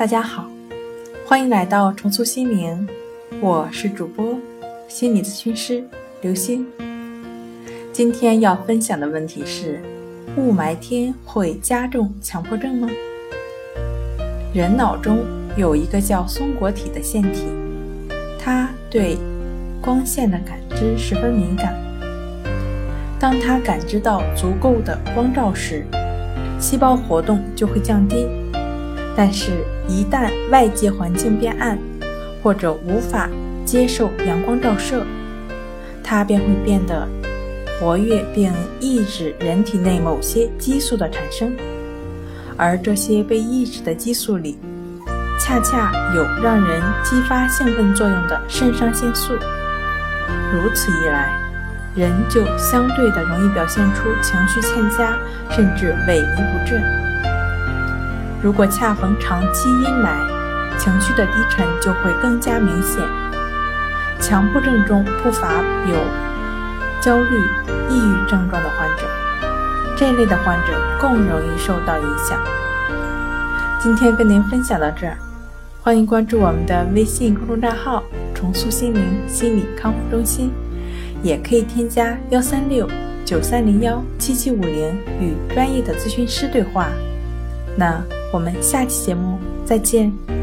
大家好，欢迎来到重塑心灵，我是主播心理咨询师刘星。今天要分享的问题是：雾霾天会加重强迫症吗？人脑中有一个叫松果体的腺体，它对光线的感知十分敏感。当它感知到足够的光照时，细胞活动就会降低。但是，一旦外界环境变暗，或者无法接受阳光照射，它便会变得活跃，并抑制人体内某些激素的产生。而这些被抑制的激素里，恰恰有让人激发兴奋作用的肾上腺素。如此一来，人就相对的容易表现出情绪欠佳，甚至萎靡不振。如果恰逢长期阴霾，情绪的低沉就会更加明显。强迫症中不乏有焦虑、抑郁症状的患者，这类的患者更容易受到影响。今天跟您分享到这儿，欢迎关注我们的微信公众账号“重塑心灵心理康复中心”，也可以添加幺三六九三零幺七七五零与专业的咨询师对话。那。我们下期节目再见。